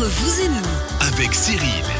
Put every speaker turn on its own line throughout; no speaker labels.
Vous et nous,
avec Cyril.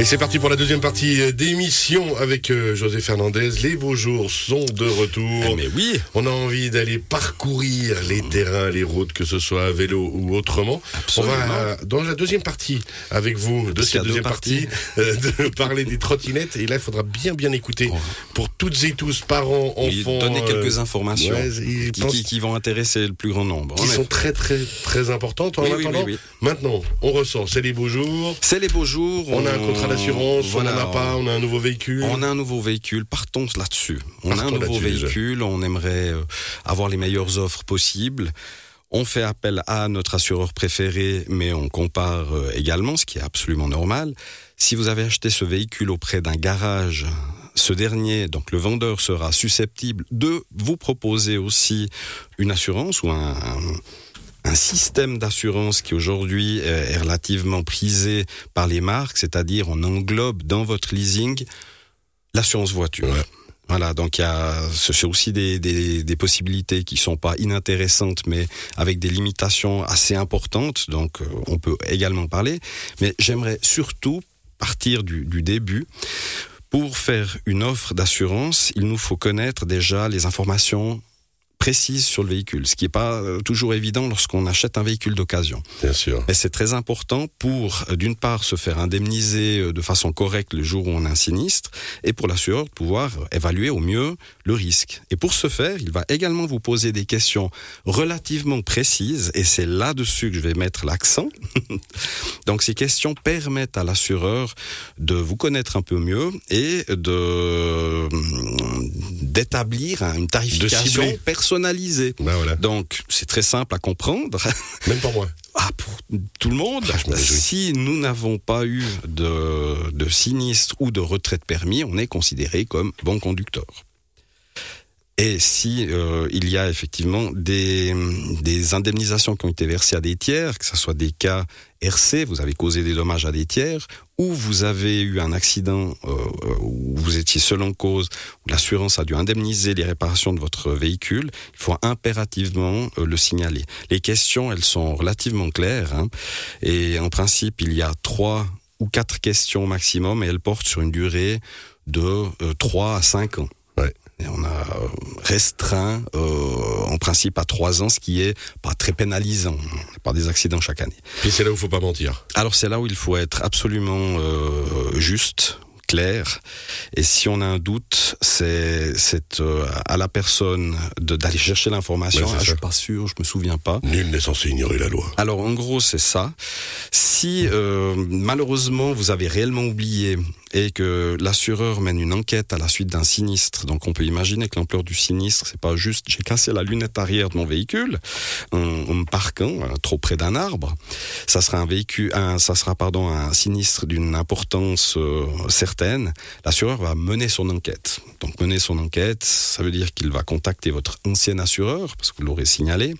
Et c'est parti pour la deuxième partie euh, d'émission avec euh, José Fernandez. Les beaux jours sont de retour.
Eh, mais oui.
On a envie d'aller parcourir les terrains, les routes, que ce soit à vélo ou autrement.
Absolument.
On va, dans la deuxième partie, avec vous, de cette deuxième partie, euh, de parler des trottinettes. Et là, il faudra bien, bien écouter pour toutes et tous, parents, enfants.
donner
euh,
quelques informations
ouais,
qui, qui- qui vont intéresser le plus grand nombre.
qui
En
sont
effet.
très, très, très importantes. En
Oui,
attendant,
oui, oui.
maintenant, on ressort. C'est les beaux jours.
C'est les beaux jours.
On a un contrat d'assurance,
voilà,
on n'en a pas, on a un nouveau véhicule.
On a un nouveau véhicule, partons là-dessus. On a un nouveau
déjà.
véhicule, on aimerait euh, avoir les meilleures offres possibles. On fait appel à notre assureur préféré, mais on compare euh, également, ce qui est absolument normal. Si vous avez acheté ce véhicule auprès d'un garage, ce dernier, donc le vendeur sera susceptible de vous proposer aussi une assurance ou un, un- un système d'assurance qui aujourd'hui euh, est relativement prisé par les marques, c'est-à-dire on englobe dans votre leasing l'assurance voiture.
Ouais.
Voilà, donc il y a ce- c'est aussi des, des, des possibilités qui sont pas inintéressantes, mais avec des limitations assez importantes. Donc euh, on peut également parler. Mais j'aimerais surtout partir du, du début. Pour faire une offre d'assurance, il nous faut connaître déjà les informations précises sur le véhicule, ce qui n'est pas euh, toujours évident lorsqu'on achète un véhicule d'occasion.
Bien sûr.
Mais c'est très important pour, euh, d'une part, se faire indemniser euh, de façon correcte le jour où on a un sinistre, et pour l'assureur de pouvoir évaluer au mieux le risque. Et pour ce faire, il va également vous poser des questions relativement précises, et c'est là-dessus que je vais mettre l'accent. Donc ces questions permettent à l'assureur de vous connaître un peu mieux et de d'établir une tarification
cibler.
Personnalisée.
Ben voilà.
Donc, c'est très simple à comprendre.
Même pour moi.
Ah, pour tout le monde,
Ah,
si nous n'avons pas eu de, de sinistre ou de retrait de permis, on est considéré comme bon conducteur. Et si euh, il y a effectivement des, des indemnisations qui ont été versées à des tiers, que ce soit des cas RC, vous avez causé des dommages à des tiers, ou vous avez eu un accident euh, où vous étiez seul en cause, où l'assurance a dû indemniser les réparations de votre véhicule, il faut impérativement euh, le signaler. Les questions, elles sont relativement claires, hein, et en principe, il y a trois ou quatre questions maximum, et elles portent sur une durée de euh, 3 à 5 ans.
Ouais.
Et on a euh, restreint euh, en principe à 3 ans, ce qui est pas très pénalisant, par des accidents chaque année.
Puis c'est là où il faut pas mentir.
Alors c'est là où il faut être absolument euh, juste, clair. Et si on a un doute, c'est c'est euh, à la personne de- d'aller chercher l'information.
Ouais,
Ah, je suis pas sûr, je me souviens pas.
Nul n'est censé ignorer la loi.
Alors en gros c'est ça. Si euh, malheureusement vous avez réellement oublié et que l'assureur mène une enquête à la suite d'un sinistre, donc on peut imaginer que l'ampleur du sinistre c'est pas juste j'ai cassé la lunette arrière de mon véhicule en, me parquant trop près d'un arbre. Ça sera un véhicule, ça sera pardon un sinistre d'une importance euh, certaine. L'assureur va mener son enquête. Donc mener son enquête, ça veut dire qu'il va contacter votre ancien assureur parce que vous l'aurez signalé.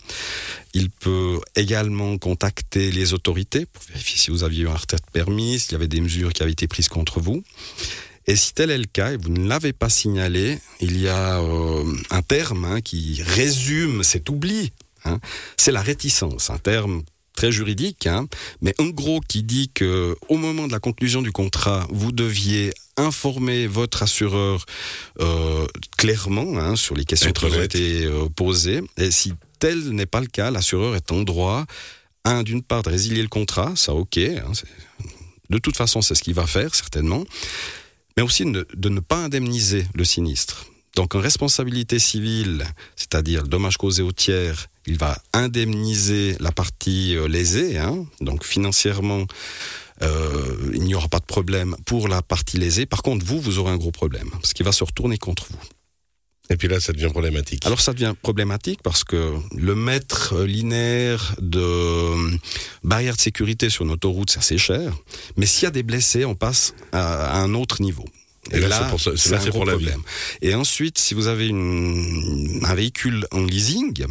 Il peut également contacter les autorités pour vérifier si vous aviez eu un retrait de permis, s'il y avait des mesures qui avaient été prises contre vous. Et si tel est le cas et vous ne l'avez pas signalé, il y a euh, un terme hein, qui résume cet oubli. hein. C'est la réticence, un terme très juridique, hein, mais en gros qui dit que au moment de la conclusion du contrat, vous deviez informer votre assureur euh, clairement sur les questions qui ont été euh, posées. Et si tel n'est pas le cas, l'assureur est en droit, un, d'une part, de résilier le contrat, ça ok, hein, de toute façon c'est ce qu'il va faire certainement, mais aussi de, ne pas indemniser le sinistre. Donc en responsabilité civile, c'est-à-dire le dommage causé au tiers, il va indemniser la partie euh, lésée, hein, donc financièrement, euh, il n'y aura pas de problème pour la partie lésée. Par contre, vous, vous aurez un gros problème, parce qu'il va se retourner contre vous.
Et puis là, ça devient problématique.
Alors ça devient problématique parce que le mètre linéaire de euh, barrière de sécurité sur une autoroute, c'est assez cher. Mais s'il y a des blessés, on passe à, un autre niveau.
Et là, c'est là,
un
c'est
gros
la vie.
problème. Et ensuite, si vous avez une, un véhicule en leasing,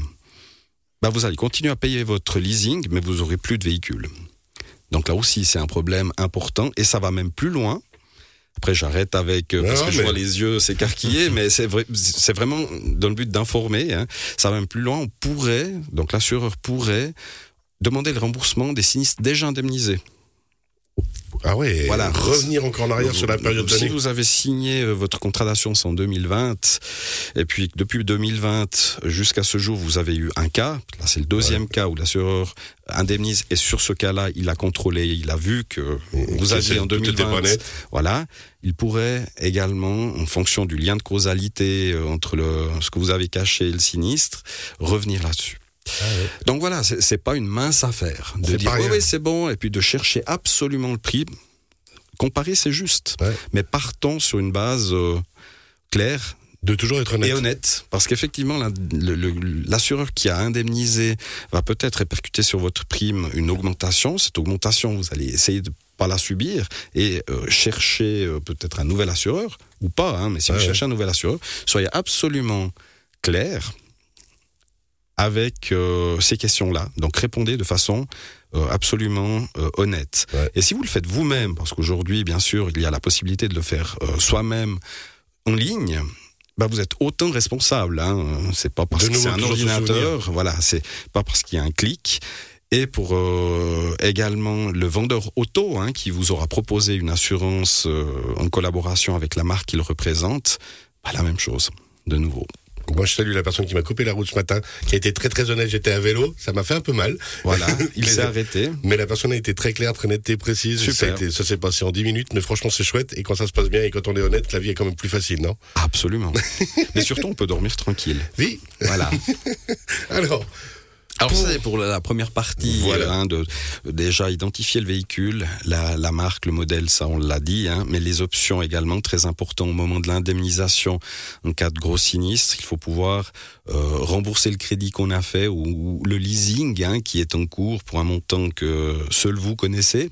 bah vous allez continuer à payer votre leasing, mais vous aurez plus de véhicule. Donc là aussi, c'est un problème important et ça va même plus loin. Après, j'arrête avec euh, parce
Non,
que je
mais-
vois les yeux s'écarquiller, mais c'est vrai, c'est vraiment dans le but d'informer. Hein. Ça va même plus loin. On pourrait, donc l'assureur pourrait demander le remboursement des sinistres déjà indemnisés.
Ah ouais,
Voilà.
revenir encore en arrière sur la période
Si
d'année.
vous avez signé euh, votre contrat d'assurance en 2020, et puis depuis 2020 jusqu'à ce jour, vous avez eu un cas, là c'est le deuxième cas où l'assureur indemnise, et sur ce cas-là, il a contrôlé, il a vu que vous aviez en
tout était pas
2020,
net.
voilà, il pourrait également, en fonction du lien de causalité euh, entre le, ce que vous avez caché et le sinistre, revenir là-dessus. Donc voilà, c'est pas une mince affaire de dire oui, c'est bon, et puis de chercher absolument le prix. Comparer, c'est juste,
Ouais.
mais partons sur une base euh, claire
De toujours être honnête.
et honnête, parce qu'effectivement, la- l'assureur qui a indemnisé va peut-être répercuter sur votre prime une augmentation. Cette augmentation, vous allez essayer de pas la subir et euh, chercher euh, peut-être un nouvel assureur ou pas. hein, mais si
Ouais,
vous cherchez un nouvel assureur, soyez absolument clair avec euh, ces questions-là. Donc répondez de façon euh, absolument euh, honnête.
Ouais.
Et si vous le faites vous-même, parce qu'aujourd'hui, bien sûr, il y a la possibilité de le faire soi-même en ligne, bah vous êtes autant responsable. Hein. C'est pas parce
De
que c'est un ordinateur, voilà, c'est pas parce qu'il y a un clic. Et pour euh, également le vendeur auto hein, qui vous aura proposé une assurance euh, en collaboration avec la marque qu'il représente, bah, la même chose, de nouveau.
Moi, je salue la personne qui m'a coupé la route ce matin, qui a été très très honnête. J'étais à vélo, ça m'a fait un peu mal.
Voilà, il s'est arrêté.
Mais la personne a été très claire, très nette et précise.
Super.
Ça s'est passé en 10 minutes, mais franchement, c'est chouette. Et quand ça se passe bien et quand on est honnête, la vie est quand même plus facile, non?
Absolument. Mais surtout, on peut dormir tranquille.
Oui.
Voilà.
Alors,
Alors ça, c'est pour la première partie,
Voilà.
hein, de déjà identifier le véhicule, la, la marque, le modèle, ça on l'a dit, hein, mais les options également très important au moment de l'indemnisation en cas de gros sinistre, il faut pouvoir euh, rembourser le crédit qu'on a fait ou, ou le leasing hein, qui est en cours pour un montant que seul vous connaissez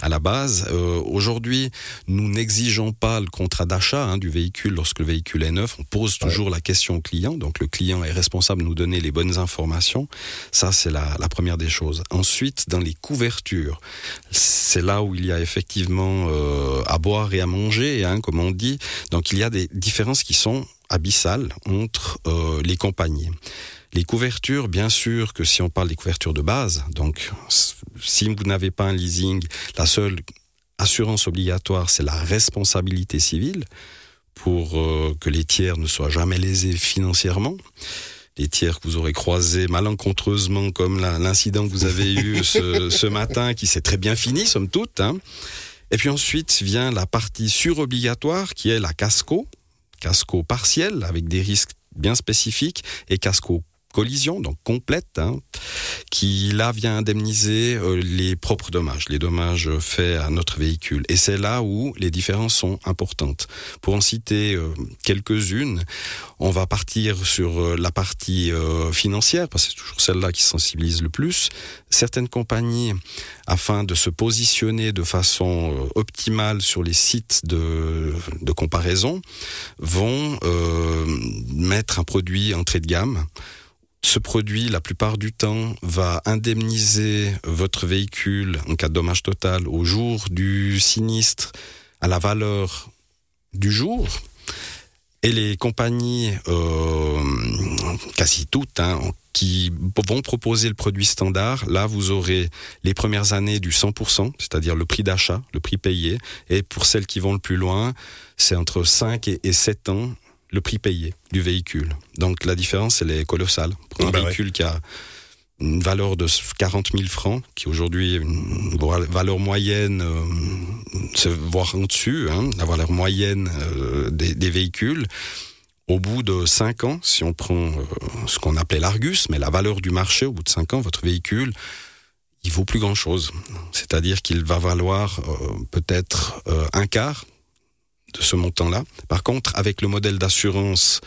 à la base. Euh, Aujourd'hui, nous n'exigeons pas le contrat d'achat hein, du véhicule lorsque le véhicule est neuf. On pose toujours la question au client, donc le client est responsable de nous donner les bonnes informations. Ça, c'est la, la première des choses. Ensuite, dans les couvertures, c'est là où il y a effectivement euh, à boire et à manger, hein, comme on dit. Donc, il y a des différences qui sont abyssales entre euh, les compagnies. Les couvertures, bien sûr que si on parle des couvertures de base, donc si vous n'avez pas un leasing, la seule assurance obligatoire, c'est la responsabilité civile pour euh, que les tiers ne soient jamais lésés financièrement. Les tiers que vous aurez croisés malencontreusement, comme l'incident que vous avez eu ce, ce matin, qui s'est très bien fini, somme toute. hein. Et puis ensuite vient la partie surobligatoire, qui est la casco, casco partiel, avec des risques bien spécifiques, et casco collision, donc complète, hein, qui là vient indemniser euh, les propres dommages, les dommages faits à notre véhicule. Et c'est là où les différences sont importantes. Pour en citer euh, quelques-unes, on va partir sur euh, la partie financière, parce que c'est toujours celle-là qui sensibilise le plus. Certaines compagnies, afin de se positionner de façon optimale sur les sites de, de comparaison, vont mettre un produit entrée de gamme. Ce produit, la plupart du temps, va indemniser votre véhicule en cas de dommage total au jour du sinistre à la valeur du jour. Et les compagnies, euh, quasi toutes, hein, qui vont proposer le produit standard, là vous aurez les premières années du 100%, c'est-à-dire le prix d'achat, le prix payé, et pour celles qui vont le plus loin, c'est entre 5 et, et 7 ans le prix payé du véhicule. Donc la différence, elle est colossale. Pour un
Bah ouais.
véhicule qui a une valeur de 40 000 francs, qui aujourd'hui est une valeur moyenne, euh, voire en dessus, hein, la valeur moyenne euh, des, des véhicules. Au bout de 5 ans, si on prend euh, ce qu'on appelait l'Argus, mais la valeur du marché, au bout de 5 ans, votre véhicule, il vaut plus grand-chose. C'est-à-dire qu'il va valoir euh, peut-être un quart de ce montant-là. Par contre, avec le modèle d'assurance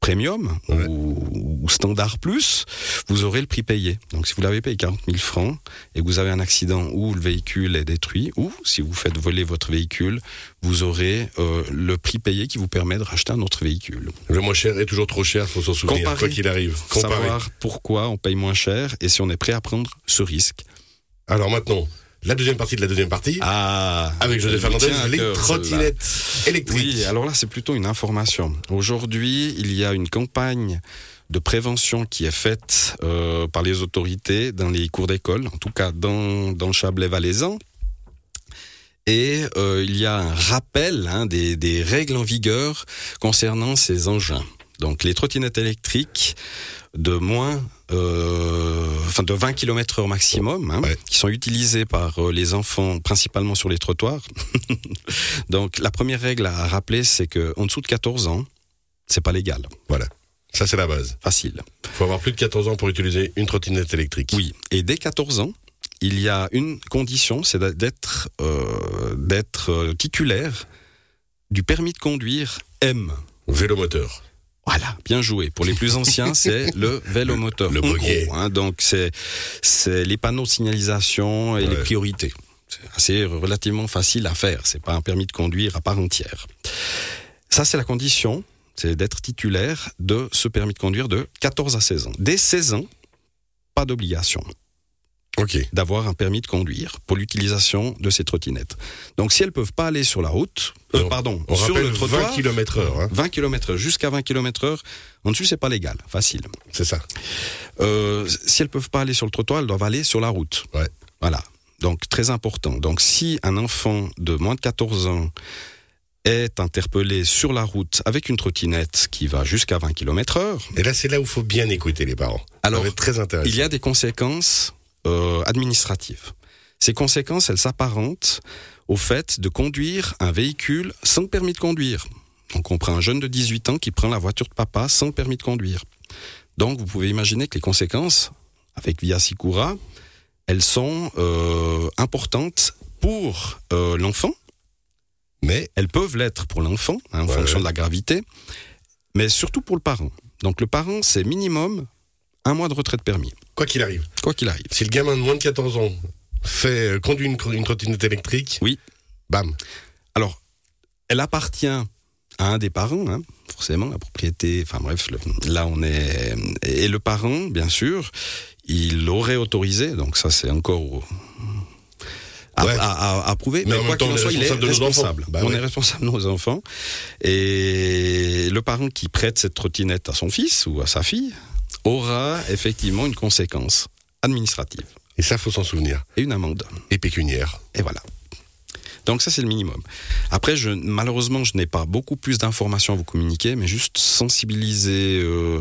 premium
Ouais.
ou, ou standard plus, vous aurez le prix payé. Donc si vous l'avez payé 40 000 francs et que vous avez un accident où le véhicule est détruit, ou si vous faites voler votre véhicule, vous aurez euh, le prix payé qui vous permet de racheter un autre véhicule.
le moins cher est toujours trop cher, faut s'en souvenir,
Comparer.
quoi qu'il arrive. Comparer.
Savoir pourquoi on paye moins cher et si on est prêt à prendre ce risque.
Alors maintenant, la deuxième partie de la deuxième partie,
Ah,
avec José Fernandez, les trottinettes électriques.
Oui, alors là, c'est plutôt une information. Aujourd'hui, il y a une campagne de prévention qui est faite euh, par les autorités dans les cours d'école, en tout cas dans, dans le Chablais valaisan. Et euh, il y a un rappel hein, des, des règles en vigueur concernant ces engins. Donc les trottinettes électriques de moins, euh, enfin de 20 km heure maximum, hein,
Ouais.
qui sont utilisées par euh, les enfants principalement sur les trottoirs. Donc la première règle à rappeler, c'est que en dessous de 14 ans, c'est pas légal,
Voilà. Ça, c'est la base.
facile.
Il faut avoir plus de 14 ans pour utiliser une trottinette électrique.
Oui, et dès 14 ans, il y a une condition, c'est d'être euh, titulaire du permis de conduire M.
Vélomoteur.
Voilà, bien joué. Pour les plus anciens, c'est le vélomoteur.
Le
En
buggy.
gros, hein, donc c'est c'est les panneaux de signalisation et les priorités. C'est assez relativement facile à faire. C'est pas un permis de conduire à part entière. Ça, c'est la condition, c'est d'être titulaire de ce permis de conduire de 14 à 16 ans. Dès 16 ans, pas d'obligation D'avoir un permis de conduire pour l'utilisation de ces trottinettes. Donc, si elles peuvent pas aller sur la route, euh,
On-
pardon,
On
sur le trottoir,
20 km heure, hein.
20 km jusqu'à 20 km heure, en dessous, c'est pas légal, facile.
c'est ça.
Euh, si elles peuvent pas aller sur le trottoir, elles doivent aller sur la route.
Ouais.
Voilà. Donc, très important. Donc, si un enfant de moins de 14 ans est interpellé sur la route avec une trottinette qui va jusqu'à 20 km heure,
Et là, c'est là où il faut bien écouter les parents.
Alors,
ça va être très intéressant.
il y a des conséquences euh, administratives. Ces conséquences, elles s'apparentent au fait de conduire un véhicule sans permis de conduire. Donc on prend un jeune de 18 ans qui prend la voiture de papa sans permis de conduire. Donc vous pouvez imaginer que les conséquences, avec Via Sicura, elles sont euh, importantes pour euh, l'enfant.
Mais
Elles peuvent l'être pour l'enfant, hein, en
Ouais,
fonction
ouais.
de la gravité, mais surtout pour le parent. Donc le parent, c'est minimum un mois de retrait de permis,
quoi qu'il arrive,
quoi qu'il arrive.
si le gamin de moins de 14 ans fait euh, conduit une, une trottinette électrique,
Oui.
bam.
Alors, elle appartient à un des parents, hein, forcément, la propriété, enfin bref, le- là on est... Et le parent, bien sûr, il l'aurait autorisé, donc ça c'est encore à,
Ouais.
à- à- à prouver,
Mais
quoi qu'il en soit, il est
responsable. Bah
on
ouais.
est responsable de nos enfants. Et le parent qui prête cette trottinette à son fils ou à sa fille aura effectivement une conséquence administrative
Et ça, faut s'en souvenir.
et une amende.
Et pécuniaire.
Et voilà. Donc ça, c'est le minimum. Après, je, malheureusement, je n'ai pas beaucoup plus d'informations à vous communiquer, mais juste sensibiliser euh,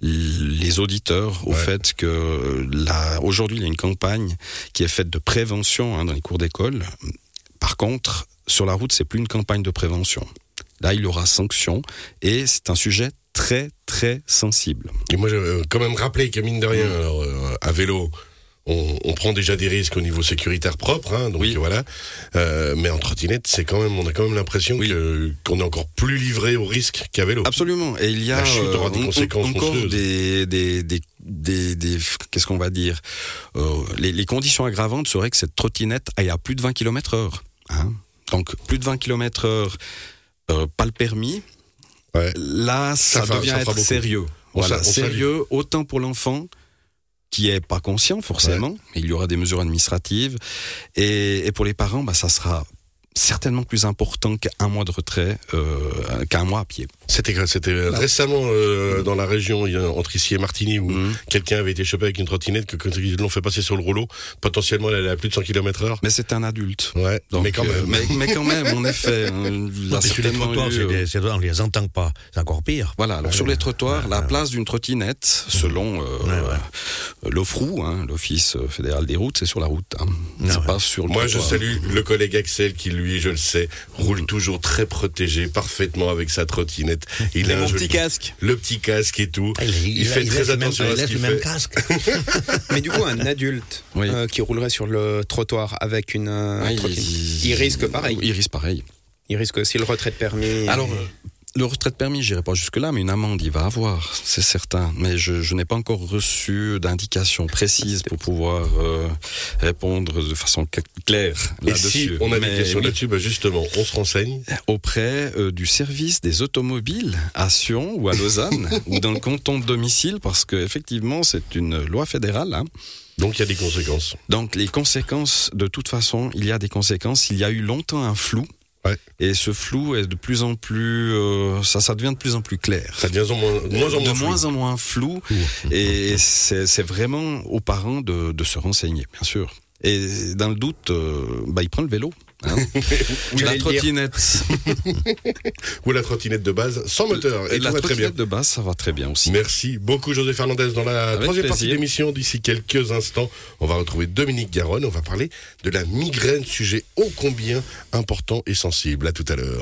les auditeurs au
Ouais.
fait que là, aujourd'hui, il y a une campagne qui est faite de prévention hein, dans les cours d'école. Par contre, sur la route, c'est plus une campagne de prévention. Là, il y aura sanction et c'est un sujet très, très sensible.
Et moi, euh, quand même rappelé que mine de rien,
Mm.
alors, euh, à vélo, on, on prend déjà des risques au niveau sécuritaire propre, hein, donc
Oui.
voilà. Euh, mais en trottinette, c'est quand même, on a quand même l'impression
Oui.
qu'on est encore plus livré au risque qu'à vélo.
Absolument. Et il y a
La chute aura des
en- en-
conséquences
encore des, des, des, des, des- qu'est-ce qu'on va dire Euh, les, les conditions aggravantes seraient que cette trottinette aille à plus de 20 km heure. Hein Donc plus de 20 km heure, euh, pas le permis.
Ouais.
Là, ça, devient
ça
être sérieux. Voilà,
on
sérieux autant pour l'enfant qui est pas conscient forcément, mais il y aura des mesures administratives et, et pour les parents, bah, ça sera certainement plus important qu'un mois de retrait, euh, qu'un mois à pied.
C'était c'était récemment euh, dans la région entre ici et Martigny où
Mhm.
quelqu'un avait été chopé avec une trottinette que quand ils l'ont fait passer sur le rouleau, potentiellement elle allait à plus de 100 km heure.
Mais c'est un adulte.
Ouais,
Donc,
mais quand
euh,
même.
mais, mais quand même, en effet, hein,
sur les trottoirs,
eu, euh,
des- on les entend pas. C'est encore pire.
Voilà, alors sur les trottoirs, la place d'une trottinette, selon euh,
Ouais, ouais.
euh, l'OFROU, hein, l'Office fédéral des routes, c'est sur la route. Hein. C'est
ouais.
pas sur le
Moi, je salue le collègue Axel qui, lui, je le sais, roule toujours très protégé, parfaitement avec sa trottinette. Il a un joli-
petit casque.
Le petit casque et tout. Il fait très
même-
attention à ce qu'il
même
fait.
casque.
Mais du coup, un adulte
Oui.
euh, qui roulerait sur le trottoir avec une euh, trottinette, il, risque pareil.
Il risque pareil.
Il risque aussi le retrait de permis.
Alors, le retrait de permis, j'irai pas jusque-là, mais une amende, il va avoir, c'est certain. Mais je, je n'ai pas encore reçu d'indications précises pour pouvoir euh, répondre de façon cl- claire là-dessus.
si on a des
Mais
questions
oui,
là-dessus, bah justement, on se renseigne.
auprès euh, du service des automobiles à Sion ou à Lausanne ou dans le canton de domicile parce que effectivement c'est une loi fédérale. hein.
Donc, il y a des conséquences.
Donc les conséquences, de toute façon, il y a des conséquences. Il y a eu longtemps un flou.
Ouais.
Et ce flou est de plus en plus, euh, ça, ça devient de plus en plus clair.
Ça devient moins, de moins en
de
moins flou.
moins en moins flou. Et c'est c'est vraiment aux parents de, de se renseigner, bien sûr. Et dans le doute, euh, bah, il prend le vélo. Hein. Ou la trottinette.
Ou la trottinette de base sans moteur.
Et la
va très bien.
trottinette de base, ça va très bien aussi.
Merci beaucoup José Fernandez. Dans la
Avec
troisième partie de l'émission, d'ici quelques instants, on va retrouver Dominique Garonne. On va parler de la migraine, sujet ô combien important et sensible. À tout à l'heure.